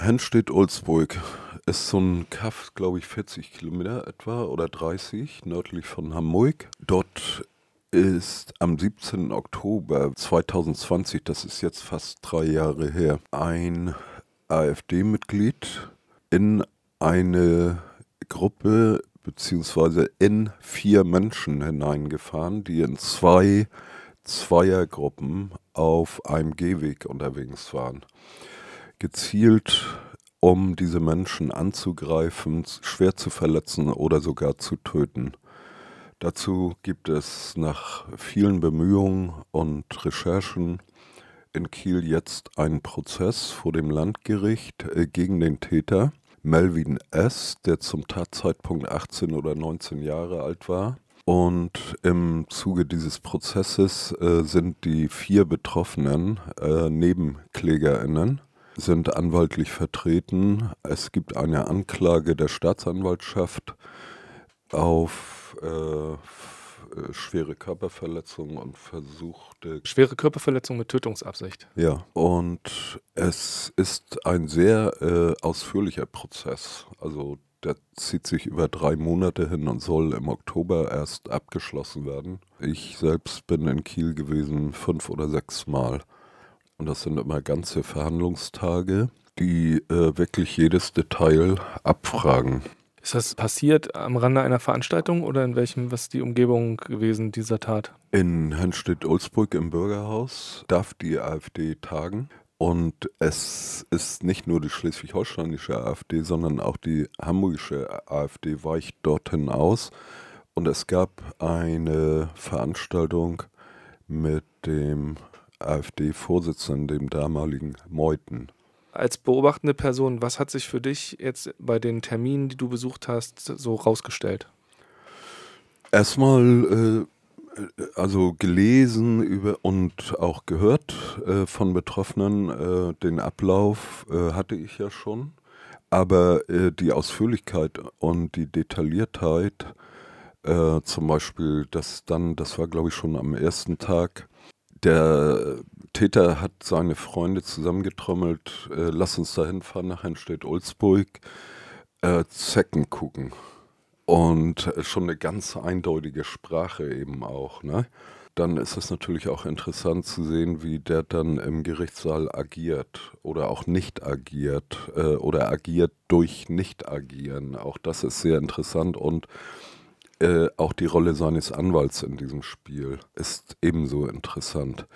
Hennstedt-Ulzburg ist so ein Kaff, glaube ich, 40 Kilometer etwa oder 30 nördlich von Hamburg. Dort ist am 17. Oktober 2020, das ist jetzt fast drei Jahre her, ein AfD-Mitglied in eine Gruppe beziehungsweise in vier Menschen hineingefahren, die in zwei Zweiergruppen auf einem Gehweg unterwegs waren. Gezielt, um diese Menschen anzugreifen, schwer zu verletzen oder sogar zu töten. Dazu gibt es nach vielen Bemühungen und Recherchen in Kiel jetzt einen Prozess vor dem Landgericht äh, gegen den Täter Melvin S., der zum Tatzeitpunkt 18 oder 19 Jahre alt war. Und im Zuge dieses Prozesses äh, sind die vier Betroffenen äh, Nebenklägerinnen, sind anwaltlich vertreten. Es gibt eine Anklage der Staatsanwaltschaft auf äh, schwere Körperverletzung und versuchte. Schwere Körperverletzung mit Tötungsabsicht. Ja, und es ist ein sehr äh, ausführlicher Prozess. Also der zieht sich über drei Monate hin und soll im Oktober erst abgeschlossen werden. Ich selbst bin in Kiel gewesen fünf oder sechs Mal. Und das sind immer ganze Verhandlungstage, die äh, wirklich jedes Detail abfragen. Ist das passiert am Rande einer Veranstaltung oder in welchem, was ist die Umgebung gewesen dieser Tat? In Hennstedt-Ulzburg im Bürgerhaus darf die AfD tagen. Und es ist nicht nur die schleswig-holsteinische AfD, sondern auch die hamburgische AfD weicht dorthin aus. Und es gab eine Veranstaltung mit dem AfD-Vorsitzenden, dem damaligen Meuthen als beobachtende Person, was hat sich für dich jetzt bei den Terminen, die du besucht hast, so rausgestellt? Erstmal, äh, also gelesen über und auch gehört äh, von Betroffenen, äh, den Ablauf äh, hatte ich ja schon. Aber äh, die Ausführlichkeit und die Detailliertheit, äh, zum Beispiel, dass dann, das war glaube ich schon am ersten Tag, der Täter hat seine Freunde zusammengetrommelt, äh, lass uns da hinfahren nach Hennstedt-Ulzburg, äh, Zecken gucken. Und äh, schon eine ganz eindeutige Sprache eben auch. Ne? Dann ist es natürlich auch interessant zu sehen, wie der dann im Gerichtssaal agiert oder auch nicht agiert äh, oder agiert durch Nicht-Agieren. Auch das ist sehr interessant und äh, auch die Rolle seines Anwalts in diesem Spiel ist ebenso interessant.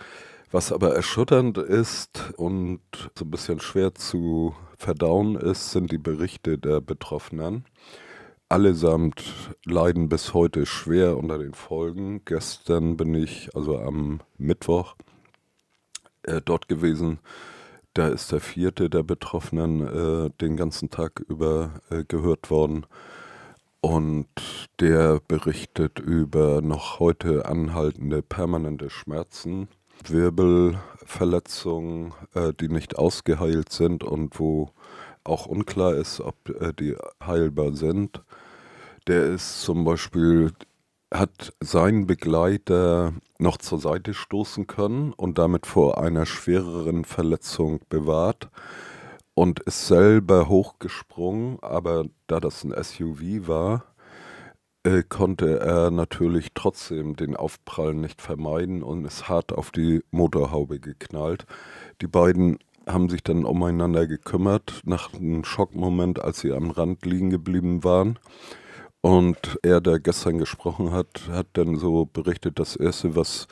Was aber erschütternd ist und so ein bisschen schwer zu verdauen ist, sind die Berichte der Betroffenen. Allesamt leiden bis heute schwer unter den Folgen. Gestern bin ich, also am Mittwoch, äh, dort gewesen. Da ist der vierte der Betroffenen äh, den ganzen Tag über äh, gehört worden. Und der berichtet über noch heute anhaltende permanente Schmerzen Wirbelverletzungen, äh, die nicht ausgeheilt sind und wo auch unklar ist, ob äh, die heilbar sind. Der ist zum Beispiel, hat seinen Begleiter noch zur Seite stoßen können und damit vor einer schwereren Verletzung bewahrt und ist selber hochgesprungen, aber da das ein SUV war, äh, konnte er natürlich trotzdem den Aufprall nicht vermeiden und ist hart auf die Motorhaube geknallt. Die beiden haben sich dann umeinander gekümmert nach einem Schockmoment, als sie am Rand liegen geblieben waren. Und er, der gestern gesprochen hat, hat dann so berichtet, das Erste, was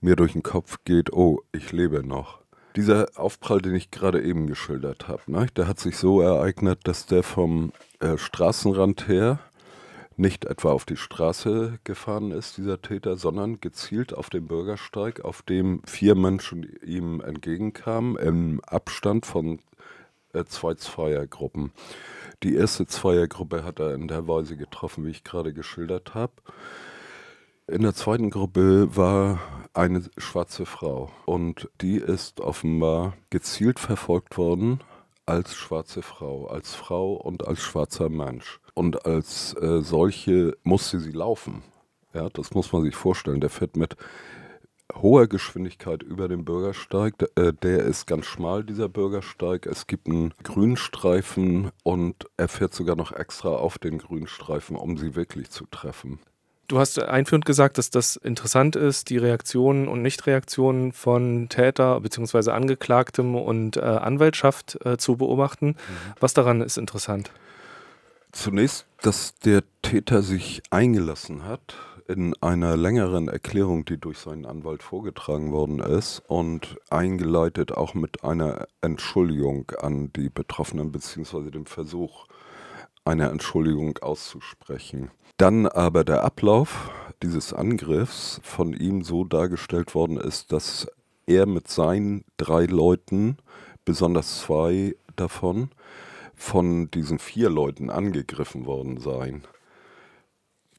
mir durch den Kopf geht, oh, ich lebe noch. Dieser Aufprall, den ich gerade eben geschildert habe, ne, der hat sich so ereignet, dass der vom äh, Straßenrand her nicht etwa auf die Straße gefahren ist, dieser Täter, sondern gezielt auf den Bürgersteig, auf dem vier Menschen ihm entgegenkamen, im Abstand von äh, zwei Zweiergruppen. Die erste Zweiergruppe hat er in der Weise getroffen, wie ich gerade geschildert habe. In der zweiten Gruppe war eine schwarze Frau und die ist offenbar gezielt verfolgt worden als schwarze Frau, als Frau und als schwarzer Mensch und als äh, solche musste sie laufen. Ja, das muss man sich vorstellen. Der fährt mit hoher Geschwindigkeit über den Bürgersteig. Äh, der ist ganz schmal, dieser Bürgersteig. Es gibt einen Grünstreifen und er fährt sogar noch extra auf den Grünstreifen, um sie wirklich zu treffen. Du hast einführend gesagt, dass das interessant ist, die Reaktionen und Nichtreaktionen von Täter bzw. Angeklagtem und äh, Anwaltschaft äh, zu beobachten. Mhm. Was daran ist interessant? Zunächst, dass der Täter sich eingelassen hat in einer längeren Erklärung, die durch seinen Anwalt vorgetragen worden ist und eingeleitet auch mit einer Entschuldigung an die Betroffenen beziehungsweise dem Versuch, eine Entschuldigung auszusprechen. Dann aber der Ablauf dieses Angriffs von ihm so dargestellt worden ist, dass er mit seinen drei Leuten, besonders zwei davon, von diesen vier Leuten angegriffen worden seien.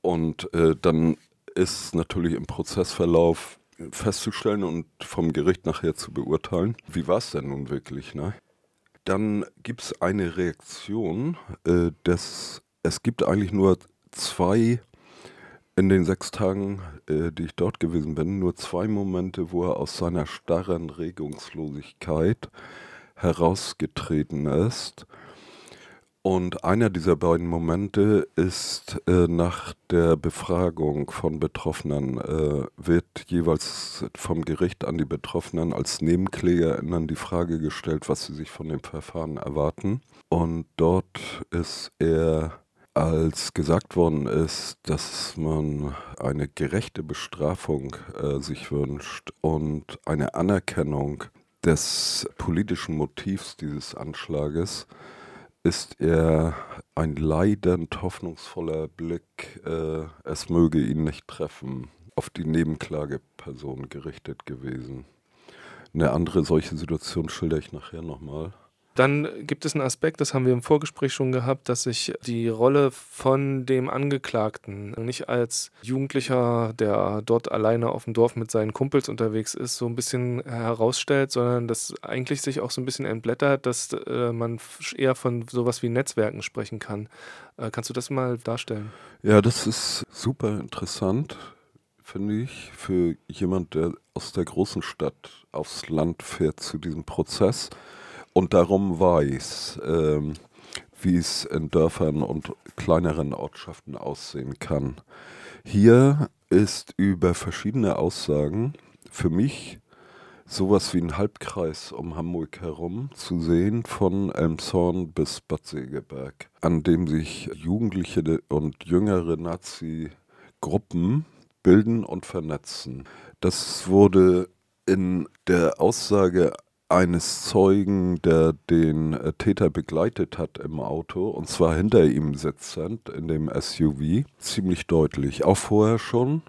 Und äh, dann ist natürlich im Prozessverlauf festzustellen und vom Gericht nachher zu beurteilen, wie war es denn nun wirklich. Ne? Dann gibt es eine Reaktion, äh, dass es gibt eigentlich nur zwei in den sechs Tagen, äh, die ich dort gewesen bin, nur zwei Momente, wo er aus seiner starren Regungslosigkeit herausgetreten ist und einer dieser beiden Momente ist äh, nach der Befragung von Betroffenen, äh, wird jeweils vom Gericht an die Betroffenen als NebenklägerInnen die Frage gestellt, was sie sich von dem Verfahren erwarten. Und dort ist er, als gesagt worden ist, dass man eine gerechte Bestrafung äh, sich wünscht und eine Anerkennung des politischen Motivs dieses Anschlages, ist er ein leidend hoffnungsvoller Blick, äh, es möge ihn nicht treffen, auf die Nebenklageperson gerichtet gewesen. Eine andere solche Situation schilder ich nachher nochmal. Dann gibt es einen Aspekt, das haben wir im Vorgespräch schon gehabt, dass sich die Rolle von dem Angeklagten nicht als Jugendlicher, der dort alleine auf dem Dorf mit seinen Kumpels unterwegs ist, so ein bisschen herausstellt, sondern dass eigentlich sich auch so ein bisschen entblättert, dass äh, man eher von sowas wie Netzwerken sprechen kann. Äh, kannst du das mal darstellen? Ja, das ist super interessant, finde ich, für jemand, der aus der großen Stadt aufs Land fährt zu diesem Prozess und darum weiß, ähm, wie es in Dörfern und kleineren Ortschaften aussehen kann. Hier ist über verschiedene Aussagen für mich sowas wie ein Halbkreis um Hamburg herum zu sehen, von Elmshorn bis Bad Segeberg, an dem sich Jugendliche und jüngere Nazi-Gruppen bilden und vernetzen. Das wurde in der Aussage eines Zeugen, der den äh, Täter begleitet hat im Auto, und zwar hinter ihm sitzend in dem SUV, ziemlich deutlich. Auch vorher schon.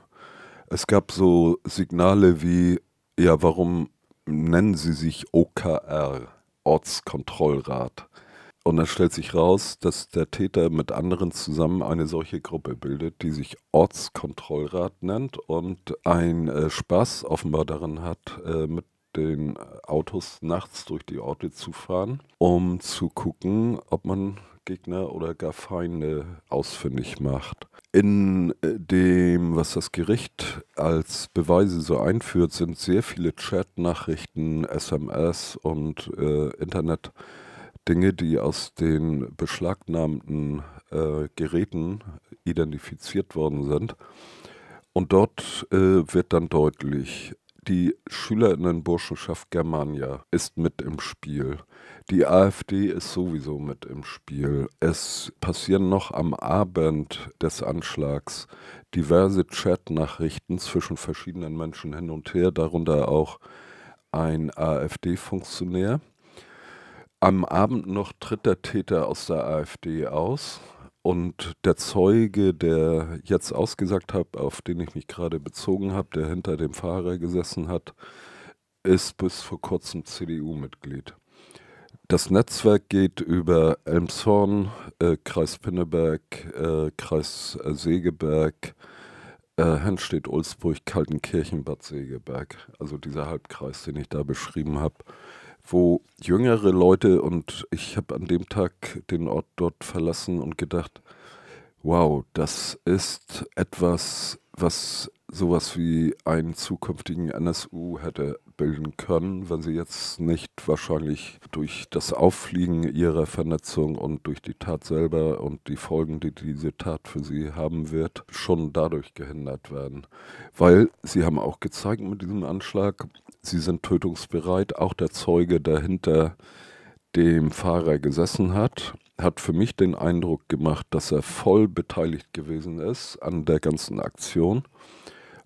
Es gab so Signale wie, ja, warum nennen Sie sich OKR, Ortskontrollrat? Und dann stellt sich raus, dass der Täter mit anderen zusammen eine solche Gruppe bildet, die sich Ortskontrollrat nennt und ein äh, Spaß offenbar darin hat, äh, mit den Autos nachts durch die Orte zu fahren, um zu gucken, ob man Gegner oder gar Feinde ausfindig macht. In äh, dem, was das Gericht als Beweise so einführt, sind sehr viele Chat-Nachrichten, SMS und äh, Internet. Dinge, die aus den beschlagnahmten äh, Geräten identifiziert worden sind. Und dort äh, wird dann deutlich, die Schülerinnenburschenschaft Germania ist mit im Spiel. Die AfD ist sowieso mit im Spiel. Es passieren noch am Abend des Anschlags diverse Chatnachrichten zwischen verschiedenen Menschen hin und her, darunter auch ein AfD-Funktionär. Am Abend noch tritt der Täter aus der AfD aus und der Zeuge, der jetzt ausgesagt hat, auf den ich mich gerade bezogen habe, der hinter dem Fahrer gesessen hat, ist bis vor kurzem CDU-Mitglied. Das Netzwerk geht über Elmshorn, äh, Kreis Pinneberg, äh, Kreis äh, Segeberg, äh, Hennstedt-Ulzburg, Kaltenkirchen, Bad Segeberg. Also dieser Halbkreis, den ich da beschrieben habe wo jüngere Leute und ich habe an dem Tag den Ort dort verlassen und gedacht, wow, das ist etwas, was sowas wie einen zukünftigen NSU hätte bilden können, wenn sie jetzt nicht wahrscheinlich durch das Auffliegen ihrer Vernetzung und durch die Tat selber und die Folgen, die diese Tat für sie haben wird, schon dadurch gehindert werden. Weil sie haben auch gezeigt mit diesem Anschlag, sie sind tötungsbereit. Auch der Zeuge, der hinter dem Fahrer gesessen hat, hat für mich den Eindruck gemacht, dass er voll beteiligt gewesen ist an der ganzen Aktion.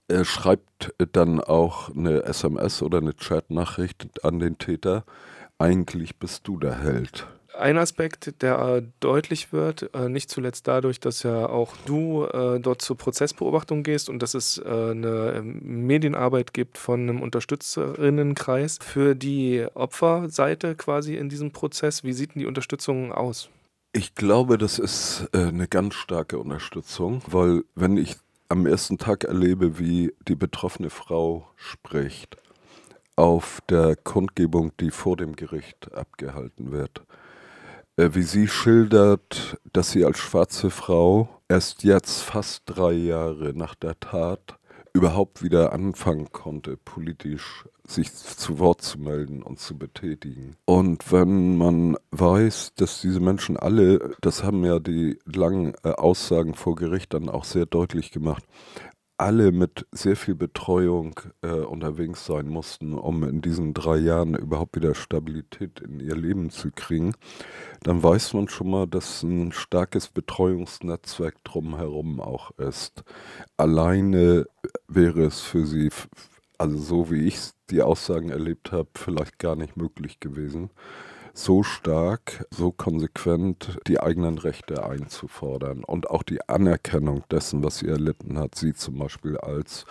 Er schreibt dann auch eine SMS oder eine Chatnachricht an den Täter. Eigentlich bist du der Held. Ein Aspekt, der äh, deutlich wird, äh, nicht zuletzt dadurch, dass ja auch du äh, dort zur Prozessbeobachtung gehst und dass es eine ähm, Medienarbeit gibt von einem Unterstützerinnenkreis für die Opferseite quasi in diesem Prozess. Wie sieht denn die Unterstützung aus? Ich glaube, das ist eine ganz starke Unterstützung, weil wenn ich am ersten Tag erlebe, wie die betroffene Frau spricht auf der Kundgebung, die vor dem Gericht abgehalten wird. Äh, wie sie schildert, dass sie als schwarze Frau erst jetzt, fast drei Jahre nach der Tat, überhaupt wieder anfangen konnte, politisch sich zu Wort zu melden und zu betätigen. Und wenn man weiß, dass diese Menschen alle, das haben ja die langen äh, Aussagen vor Gericht dann auch sehr deutlich gemacht, alle mit sehr viel Betreuung äh, unterwegs sein mussten, um in diesen drei Jahren überhaupt wieder Stabilität in ihr Leben zu kriegen, dann weiß man schon mal, dass ein starkes Betreuungsnetzwerk drumherum auch ist. Alleine wäre es für sie, also so wie ich die Aussagen erlebt habe, vielleicht gar nicht möglich gewesen so stark, so konsequent die eigenen Rechte einzufordern und auch die Anerkennung dessen, was sie erlitten hat, sie zum Beispiel als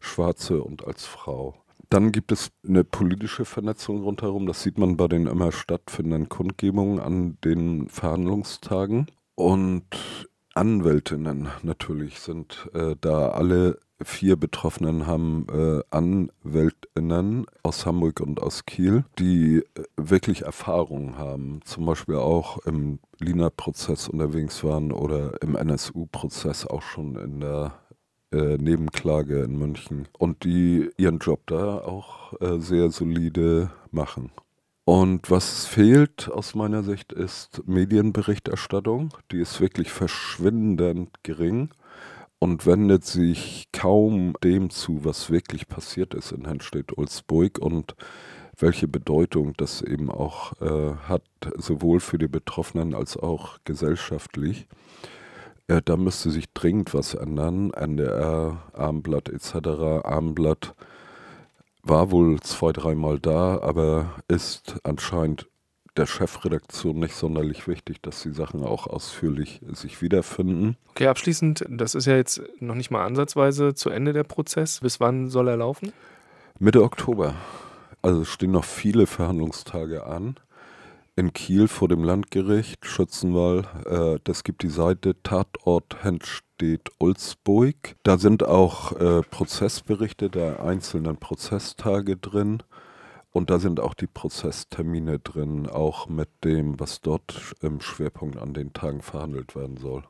Schwarze und als Frau. Dann gibt es eine politische Vernetzung rundherum. Das sieht man bei den immer stattfindenden Kundgebungen an den Verhandlungstagen. Und Anwältinnen natürlich sind äh, da alle vier Betroffenen haben äh, Anwältinnen aus Hamburg und aus Kiel, die äh, wirklich Erfahrung haben, zum Beispiel auch im Lina-Prozess unterwegs waren oder im NSU-Prozess auch schon in der äh, Nebenklage in München und die ihren Job da auch äh, sehr solide machen. Und was fehlt aus meiner Sicht ist Medienberichterstattung. Die ist wirklich verschwindend gering und wendet sich kaum dem zu, was wirklich passiert ist in Hennstedt-Ulzburg und welche Bedeutung das eben auch äh, hat, sowohl für die Betroffenen als auch gesellschaftlich. Äh, da müsste sich dringend was ändern. NDR, Armblatt etc. Armblatt war wohl zwei, dreimal da, aber ist anscheinend der Chefredaktion nicht sonderlich wichtig, dass die Sachen auch ausführlich sich wiederfinden. Okay, abschließend, das ist ja jetzt noch nicht mal ansatzweise zu Ende der Prozess. Bis wann soll er laufen? Mitte Oktober. Also es stehen noch viele Verhandlungstage an. In Kiel vor dem Landgericht, Schützenwall, äh, das gibt die Seite Tatort Hennstedt Ulzburg. Da sind auch äh, Prozessberichte der einzelnen Prozesstage drin. Und da sind auch die Prozesstermine drin, auch mit dem, was dort im Schwerpunkt an den Tagen verhandelt werden soll.